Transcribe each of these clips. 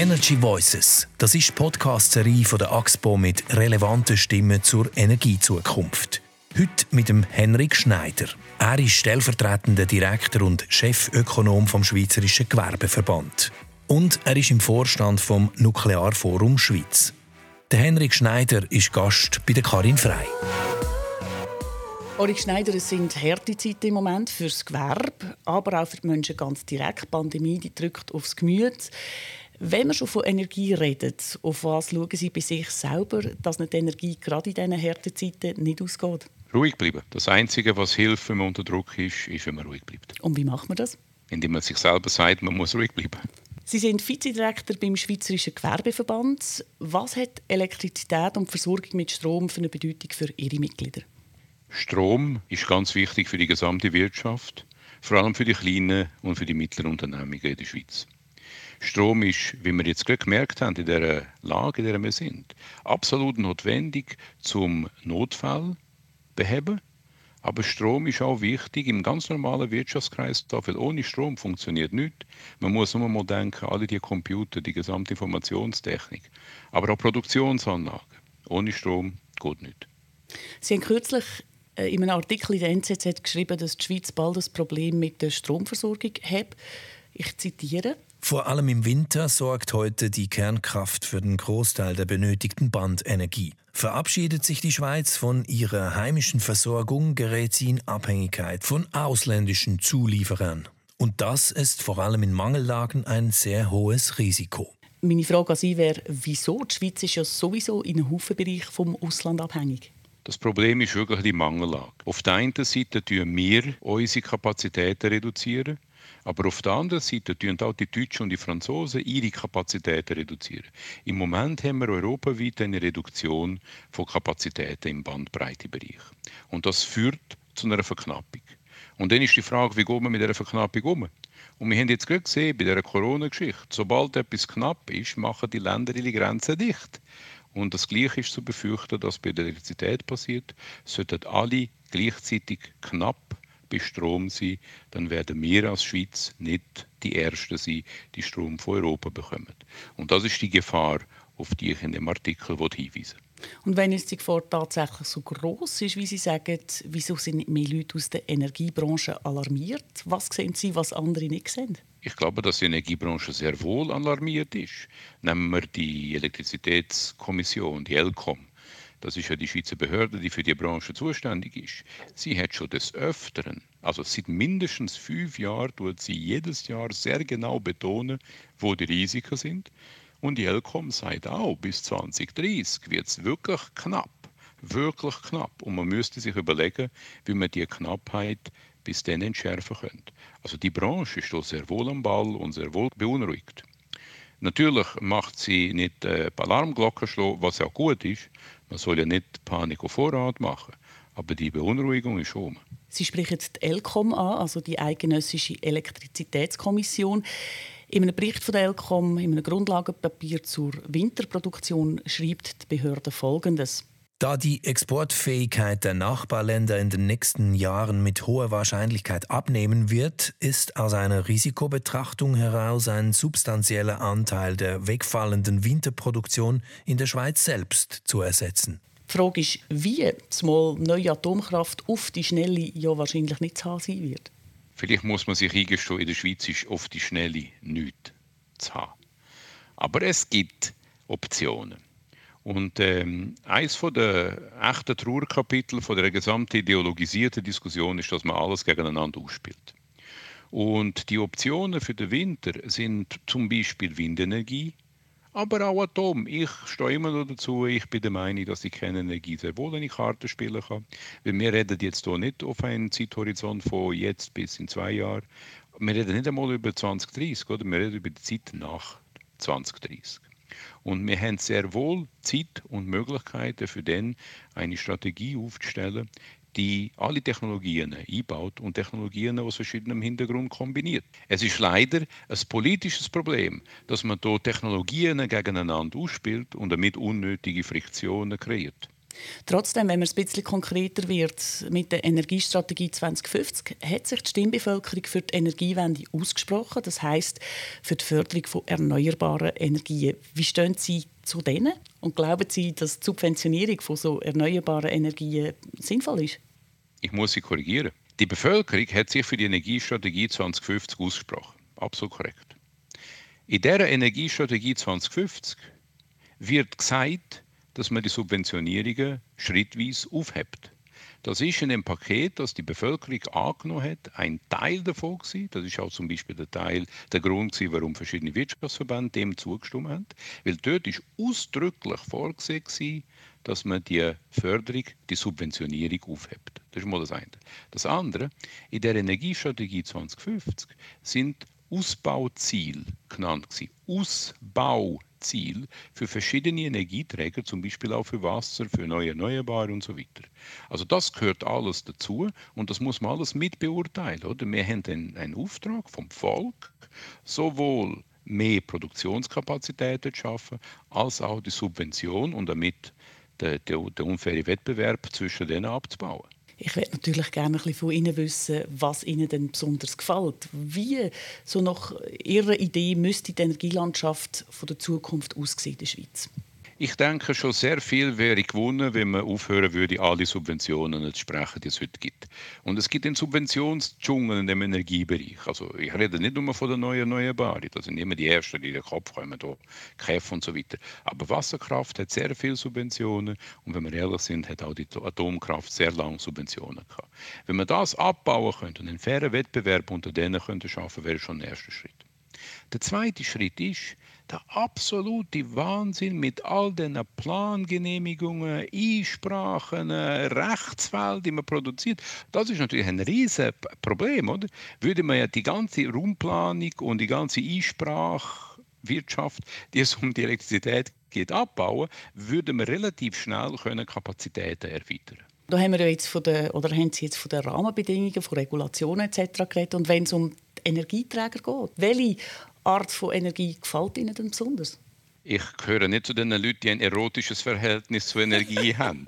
Energy Voices, das ist die Podcast-Serie der AXPO mit relevanten Stimmen zur Energiezukunft. Heute mit dem Henrik Schneider. Er ist stellvertretender Direktor und Chefökonom vom Schweizerischen Gewerbeverband. Und er ist im Vorstand vom Nuklearforum Schweiz. Der Henrik Schneider ist Gast bei der Karin Frei. Ulrich Schneider, es sind harte Zeiten im Moment fürs Gewerbe, aber auch für die Menschen ganz direkt. Die Pandemie die drückt aufs Gemüt. Wenn wir schon von Energie reden, auf was schauen Sie bei sich selber, dass nicht die Energie gerade in diesen harten Zeiten nicht ausgeht? Ruhig bleiben. Das Einzige, was hilft, wenn man unter Druck ist, ist, wenn man ruhig bleibt. Und wie macht man das? Indem man sich selber sagt, man muss ruhig bleiben. Sie sind Vizedirektor beim Schweizerischen Gewerbeverband. Was hat Elektrizität und Versorgung mit Strom für eine Bedeutung für Ihre Mitglieder? Strom ist ganz wichtig für die gesamte Wirtschaft, vor allem für die kleinen und für die mittleren Unternehmungen in der Schweiz. Strom ist, wie wir jetzt gerade gemerkt haben, in der Lage, in der wir sind, absolut notwendig zum Notfall beheben. Aber Strom ist auch wichtig im ganz normalen Wirtschaftskreis, weil ohne Strom funktioniert nichts. Man muss nur mal denken, alle die Computer, die gesamte Informationstechnik, aber auch Produktionsanlagen. Ohne Strom geht nichts. Sie haben kürzlich äh, in einem Artikel in der NZZ geschrieben, dass die Schweiz bald ein Problem mit der Stromversorgung hat. Ich zitiere. Vor allem im Winter sorgt heute die Kernkraft für den Großteil der benötigten Bandenergie. Verabschiedet sich die Schweiz von ihrer heimischen Versorgung, gerät sie in Abhängigkeit von ausländischen Zulieferern. Und das ist vor allem in Mangellagen ein sehr hohes Risiko. Meine Frage an Sie wäre, wieso? Die Schweiz ist ja sowieso in einem Haufen Bereich vom Ausland abhängig. Das Problem ist wirklich die Mangellage. Auf der einen Seite reduzieren wir unsere Kapazitäten reduzieren, aber auf der anderen Seite reduzieren auch die Deutschen und die Franzosen ihre Kapazitäten reduzieren. Im Moment haben wir europaweit eine Reduktion von Kapazitäten im Bandbreitebereich. Und das führt zu einer Verknappung. Und dann ist die Frage, wie geht man mit dieser Verknappung um? Und wir haben jetzt gerade gesehen, bei dieser Corona-Geschichte, sobald etwas knapp ist, machen die Länder ihre Grenzen dicht. Und das Gleiche ist zu befürchten, dass bei der Elektrizität passiert. Sollten alle gleichzeitig knapp bei Strom sein, dann werden wir als Schweiz nicht die Ersten sein, die Strom von Europa bekommen. Und das ist die Gefahr, auf die ich in dem Artikel hinweise. Und wenn jetzt die Gefahr tatsächlich so groß ist, wie Sie sagen, wieso sind nicht mehr Leute aus der Energiebranche alarmiert? Was sehen Sie, was andere nicht sehen? Ich glaube, dass die Energiebranche sehr wohl alarmiert ist. Nehmen wir die Elektrizitätskommission, die ELCOM. Das ist ja die Schweizer Behörde, die für die Branche zuständig ist. Sie hat schon des Öfteren, also seit mindestens fünf Jahren, tut sie jedes Jahr sehr genau betonen, wo die Risiken sind. Und die ELCOM sagt auch, bis 2030 wird es wirklich knapp. Wirklich knapp. Und man müsste sich überlegen, wie man die Knappheit bis dann entschärfen könnte. Also die Branche ist sehr wohl am Ball und sehr wohl beunruhigt. Natürlich macht sie nicht äh, Alarmglocken schlagen, was auch gut ist. Man soll ja nicht Panik auf Vorrat machen. Aber die Beunruhigung ist schon. Sie sprechen die ELCOM an, also die Eidgenössische Elektrizitätskommission. In einem Bericht von der ELCOM, in einem Grundlagenpapier zur Winterproduktion, schreibt die Behörde Folgendes. Da die Exportfähigkeit der Nachbarländer in den nächsten Jahren mit hoher Wahrscheinlichkeit abnehmen wird, ist aus einer Risikobetrachtung heraus ein substanzieller Anteil der wegfallenden Winterproduktion in der Schweiz selbst zu ersetzen. Die Frage ist, wie zumal neue Atomkraft auf die Schnelle ja wahrscheinlich nicht zu haben sein wird. Vielleicht muss man sich eingestehen, in der Schweiz ist auf die Schnelle nichts zu haben. Aber es gibt Optionen. Und ähm, eines der echten Trauerkapitel von der gesamten ideologisierten Diskussion ist, dass man alles gegeneinander ausspielt. Und die Optionen für den Winter sind zum Beispiel Windenergie, aber auch Atom. Ich stehe immer noch dazu, ich bin der Meinung, dass die Kernenergie sehr wohl eine Karte spielen kann. Weil wir reden jetzt hier nicht auf einen Zeithorizont von jetzt bis in zwei Jahren. Wir reden nicht einmal über 2030, oder? wir reden über die Zeit nach 2030. Und wir haben sehr wohl Zeit und Möglichkeiten für den eine Strategie aufzustellen, die alle Technologien einbaut und Technologien aus verschiedenem Hintergrund kombiniert. Es ist leider ein politisches Problem, dass man hier Technologien gegeneinander ausspielt und damit unnötige Friktionen kreiert. Trotzdem, wenn man ein bisschen konkreter wird mit der Energiestrategie 2050, hat sich die Stimmbevölkerung für die Energiewende ausgesprochen. Das heißt für die Förderung von erneuerbaren Energien. Wie stehen Sie zu denen? Und glauben Sie, dass die Subventionierung von so erneuerbaren Energien sinnvoll ist? Ich muss Sie korrigieren. Die Bevölkerung hat sich für die Energiestrategie 2050 ausgesprochen. Absolut korrekt. In dieser Energiestrategie 2050 wird gesagt, dass man die Subventionierungen schrittweise aufhebt. Das ist in dem Paket, das die Bevölkerung angenommen hat, ein Teil davon gewesen. Das ist auch zum Beispiel der Teil, der Grund gewesen, warum verschiedene Wirtschaftsverbände dem zugestimmt haben. Weil dort ist ausdrücklich vorgesehen gewesen, dass man die Förderung, die Subventionierung aufhebt. Das ist mal das eine. Das andere, in der Energiestrategie 2050 sind Ausbauziele genannt gewesen. Ausbau Ziel für verschiedene Energieträger, zum Beispiel auch für Wasser, für neue Erneuerbare und so weiter. Also das gehört alles dazu und das muss man alles mit beurteilen. Oder? Wir haben einen, einen Auftrag vom Volk, sowohl mehr Produktionskapazitäten zu schaffen, als auch die Subvention und damit den, den unfairen Wettbewerb zwischen denen abzubauen. Ich würde natürlich gerne ein bisschen von Ihnen wissen, was Ihnen denn besonders gefällt. Wie, so nach Ihrer Idee, müsste die Energielandschaft von der Zukunft aussehen in der Schweiz? Ich denke, schon sehr viel wäre gewonnen, wenn man aufhören würde, alle Subventionen zu sprechen, die es heute gibt. Und es gibt einen Subventionsdschungel in dem Energiebereich. Also ich rede nicht nur von der neuen Erneuerbaren, das sind immer die Ersten, die in den Kopf kommen, da KEF und so weiter. Aber Wasserkraft hat sehr viele Subventionen und wenn wir ehrlich sind, hat auch die Atomkraft sehr lange Subventionen gehabt. Wenn man das abbauen könnte und einen fairen Wettbewerb unter denen könnte schaffen, wäre schon der erste Schritt. Der zweite Schritt ist, der absolute Wahnsinn mit all den Plangenehmigungen, Einsprachen, Rechtsfällen, die man produziert. Das ist natürlich ein riesiges Problem, oder? Würde man ja die ganze Raumplanung und die ganze Einsprachwirtschaft, die es um die Elektrizität geht, abbauen, würde man relativ schnell können Kapazitäten erweitern. Da haben wir jetzt von der, oder haben Sie jetzt von den Rahmenbedingungen, von Regulationen etc. geredet. Und wenn es um Energieträger geht, welche Art von Energie gefällt Ihnen denn besonders? Ich gehöre nicht zu den Leuten, die ein erotisches Verhältnis zur Energie haben.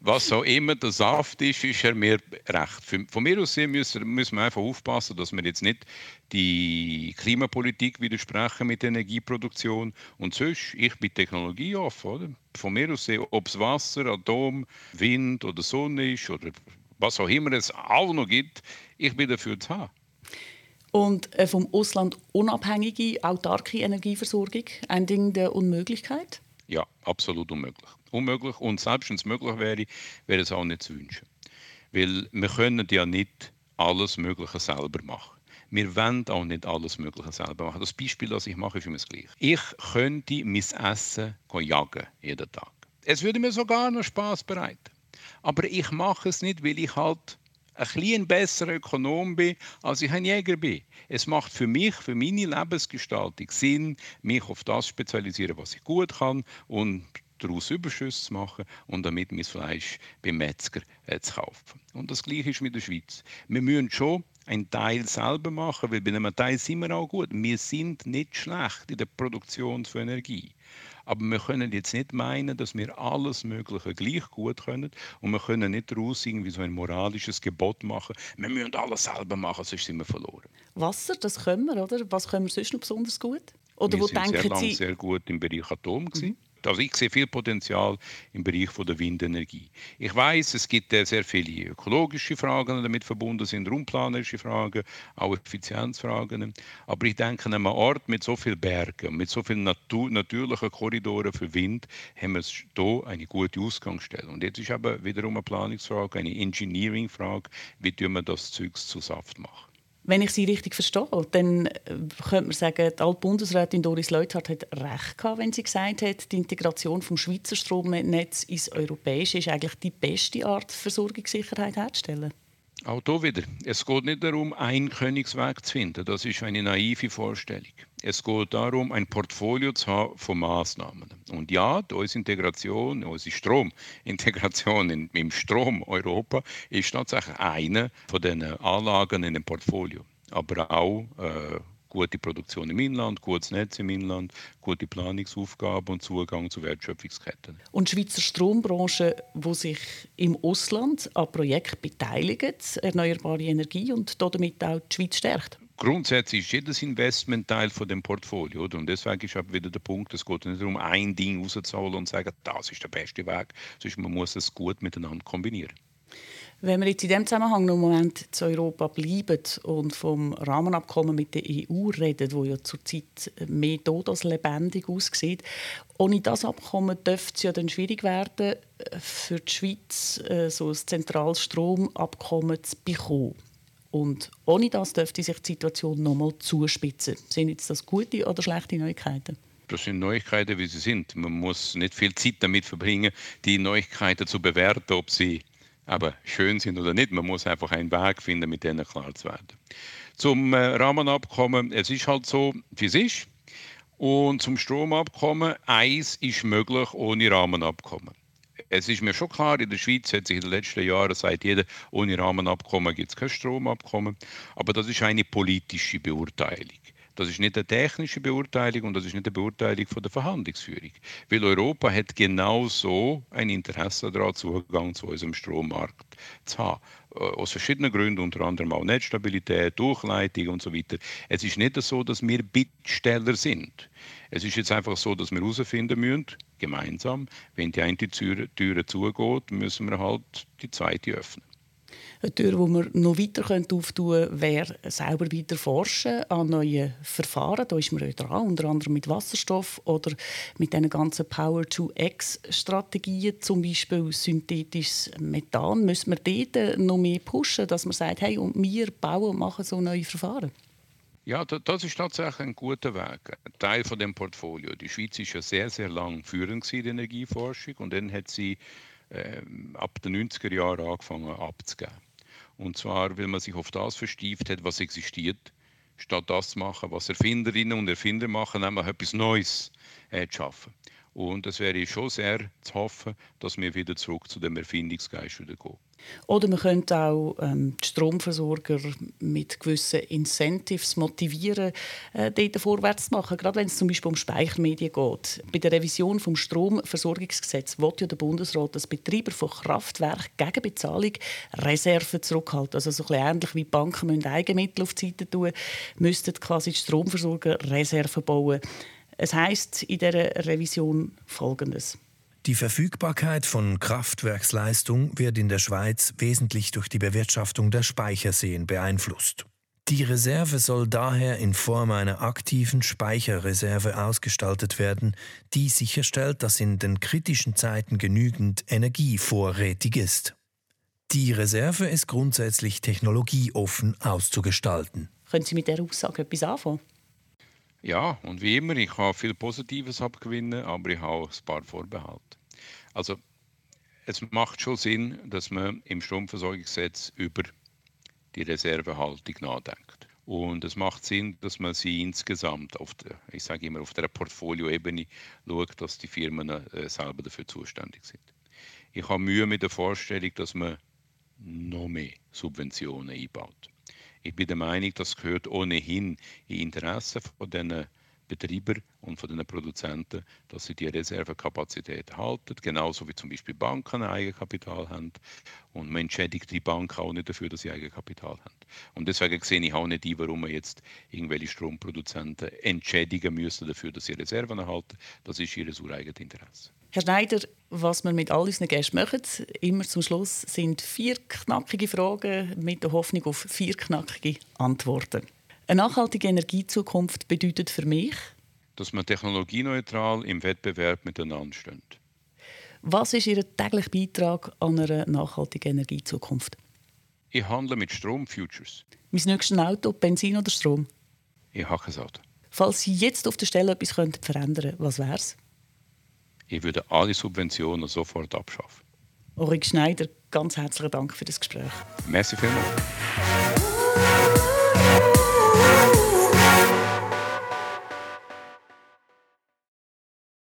Was auch immer der Saft ist, ist er mir recht. Von mir aus müssen, müssen wir einfach aufpassen, dass wir jetzt nicht die Klimapolitik widersprechen mit der Energieproduktion. Und sonst, ich bin technologieoffen. Oder? Von mir aus, ob es Wasser, Atom, Wind oder Sonne ist oder was auch immer es auch noch gibt, ich bin dafür zu haben. Und äh, vom Ausland unabhängige, autarke Energieversorgung, ein Ding der Unmöglichkeit? Ja, absolut unmöglich. Unmöglich. Und selbst wenn es möglich wäre, wäre es auch nicht zu wünschen. Weil wir können ja nicht alles Mögliche selber machen. Wir wollen auch nicht alles Mögliche selber machen. Das Beispiel, das ich mache, ist immer das gleiche. Ich könnte mein Essen jagen jeden Tag. Es würde mir sogar noch Spaß bereiten. Aber ich mache es nicht, weil ich halt ein bisschen besserer Ökonom bin, als ich ein Jäger bin. Es macht für mich, für meine Lebensgestaltung Sinn, mich auf das zu spezialisieren, was ich gut kann und daraus Überschüsse zu machen und damit mein Fleisch beim Metzger äh, zu kaufen. Und das Gleiche ist mit der Schweiz. Wir müssen schon einen Teil selber machen, weil bei einem Teil sind wir auch gut. Wir sind nicht schlecht in der Produktion von Energie. Aber wir können jetzt nicht meinen, dass wir alles Mögliche gleich gut können. Und wir können nicht daraus irgendwie so ein moralisches Gebot machen. Wir müssen alles selber machen, sonst sind wir verloren. Wasser, das können wir, oder? Was können wir sonst noch besonders gut? Oder wir wo sind denken sehr lange sehr gut im Bereich Atom. Mhm. Also ich sehe viel Potenzial im Bereich von der Windenergie. Ich weiß, es gibt sehr viele ökologische Fragen, die damit verbunden sind, raumplanerische Fragen, auch Effizienzfragen. Aber ich denke, an einem Ort mit so vielen Bergen, mit so vielen Natur natürlichen Korridoren für Wind, haben wir hier eine gute Ausgangsstelle. Und jetzt ist aber wiederum eine Planungsfrage, eine Engineering-Frage, wie wir das Zeugs zu Saft machen. Wenn ich Sie richtig verstehe, dann äh, könnte man sagen, die Altbundesrätin Doris Leuthard hat recht gehabt, wenn sie gesagt hat, die Integration vom Schweizer Stromnetz ins europäische ist eigentlich die beste Art, Versorgungssicherheit herzustellen. Auch hier wieder. Es geht nicht darum, einen Königsweg zu finden. Das ist eine naive Vorstellung. Es geht darum, ein Portfolio zu haben von Maßnahmen. Und ja, unsere Integration, unsere Stromintegration in, im Strom Europa ist tatsächlich eine von den Anlagen in dem Portfolio. Aber auch äh, Gute Produktion im Inland, gutes Netz im Inland, gute Planungsaufgaben und Zugang zu Wertschöpfungsketten. Und die Schweizer Strombranche, die sich im Ausland an Projekten beteiligt, erneuerbare Energie und damit auch die Schweiz stärkt? Grundsätzlich ist jedes Investment Teil von dem Portfolio. Oder? Und deswegen ist wieder der Punkt, es geht nicht darum, ein Ding rauszuholen und zu sagen, das ist der beste Weg, sondern man muss es gut miteinander kombinieren. Wenn wir jetzt in diesem Zusammenhang noch einen Moment zu Europa bleiben und vom Rahmenabkommen mit der EU reden, wo ja zurzeit mehr tot als lebendig aussieht, ohne das Abkommen dürfte es ja dann schwierig werden, für die Schweiz äh, so ein zentrales Stromabkommen zu bekommen. Und ohne das dürfte sich die Situation noch einmal zuspitzen. Sind jetzt das gute oder schlechte Neuigkeiten? Das sind Neuigkeiten, wie sie sind. Man muss nicht viel Zeit damit verbringen, die Neuigkeiten zu bewerten, ob sie aber schön sind oder nicht. Man muss einfach einen Weg finden, mit denen klar zu werden. Zum äh, Rahmenabkommen, es ist halt so, wie es ist. Und zum Stromabkommen, eins ist möglich ohne Rahmenabkommen. Es ist mir schon klar, in der Schweiz hat sich in den letzten Jahren seit jeder ohne Rahmenabkommen gibt es kein Stromabkommen. Aber das ist eine politische Beurteilung. Das ist nicht eine technische Beurteilung und das ist nicht eine Beurteilung von der Verhandlungsführung. Weil Europa hat genauso ein Interesse daran, Zugang zu unserem Strommarkt zu haben. Äh, aus verschiedenen Gründen, unter anderem auch Netzstabilität, Durchleitung und so weiter. Es ist nicht so, dass wir Bittsteller sind. Es ist jetzt einfach so, dass wir herausfinden müssen, gemeinsam, wenn die eine Tür, Tür zugeht, müssen wir halt die zweite öffnen. Eine Tür, die wir noch weiter auftun können, wäre selber weiter forschen an neuen Verfahren. Da ist man dran, unter anderem mit Wasserstoff oder mit den ganzen Power-to-X-Strategien, zum Beispiel synthetisches Methan. Müssen wir dort noch mehr pushen, dass man sagt, hey, und wir bauen und machen so neue Verfahren? Ja, das ist tatsächlich ein guter Weg. Ein Teil von dem Portfolio. Die Schweiz ist ja sehr, sehr lang führend in der Energieforschung und dann hat sie äh, ab den 90er Jahren angefangen abzugeben. Und zwar, weil man sich auf das verstieft hat, was existiert, statt das zu machen, was Erfinderinnen und Erfinder machen, nämlich etwas Neues äh, zu schaffen. Und es wäre schon sehr zu hoffen, dass wir wieder zurück zu dem Erfindungsgeist wieder gehen. Oder man könnte auch ähm, die Stromversorger mit gewissen Incentives motivieren, äh, dort vorwärts zu machen. Gerade wenn es zum Beispiel um Speichermedien geht. Bei der Revision des Stromversorgungsgesetzes will ja der Bundesrat, dass Betreiber von Kraftwerken gegen Bezahlung Reserven zurückhalten. Also so ein ähnlich wie Banken müssen Eigenmittel auf die Seite tun, müssten quasi die Stromversorger Reserven bauen. Es heißt in der Revision Folgendes. Die Verfügbarkeit von Kraftwerksleistung wird in der Schweiz wesentlich durch die Bewirtschaftung der Speicherseen beeinflusst. Die Reserve soll daher in Form einer aktiven Speicherreserve ausgestaltet werden, die sicherstellt, dass in den kritischen Zeiten genügend Energie vorrätig ist. Die Reserve ist grundsätzlich technologieoffen auszugestalten. Können Sie mit der Aussage etwas anfangen? Ja, und wie immer, ich habe viel Positives abgewinnen, aber ich habe auch ein paar Vorbehalte. Also, es macht schon Sinn, dass man im Stromversorgungsgesetz über die Reservehaltung nachdenkt. Und es macht Sinn, dass man sie insgesamt auf der, ich sage immer, auf der Portfolioebene schaut, dass die Firmen äh, selber dafür zuständig sind. Ich habe Mühe mit der Vorstellung, dass man noch mehr Subventionen einbaut. Ich bin der Meinung, das gehört ohnehin in Interesse von den Betreibern und von den Produzenten, dass sie die Reservekapazität halten, genauso wie zum Beispiel Banken Eigenkapital haben. Und man entschädigt die Banken auch nicht dafür, dass sie Eigenkapital haben. Und deswegen sehe ich auch nicht ein, warum man jetzt irgendwelche Stromproduzenten entschädigen müssen dafür, dass sie Reserven erhalten. Das ist ihr ureigenes Interesse. Herr Schneider, was wir mit all unseren Gästen machen, immer zum Schluss sind vier knackige Fragen mit der Hoffnung auf vier knackige Antworten. Eine nachhaltige Energiezukunft bedeutet für mich, dass man technologieneutral im Wettbewerb miteinander steht. Was ist Ihr täglicher Beitrag an einer nachhaltigen Energiezukunft? Ich handle mit Stromfutures. Mein nächstes Auto, Benzin oder Strom? Ich habe kein Auto. Falls Sie jetzt auf der Stelle etwas verändern könnten, was wäre es? Ich würde alle Subventionen sofort abschaffen. Ulrich Schneider, ganz herzlichen Dank für das Gespräch. Merci vielmals.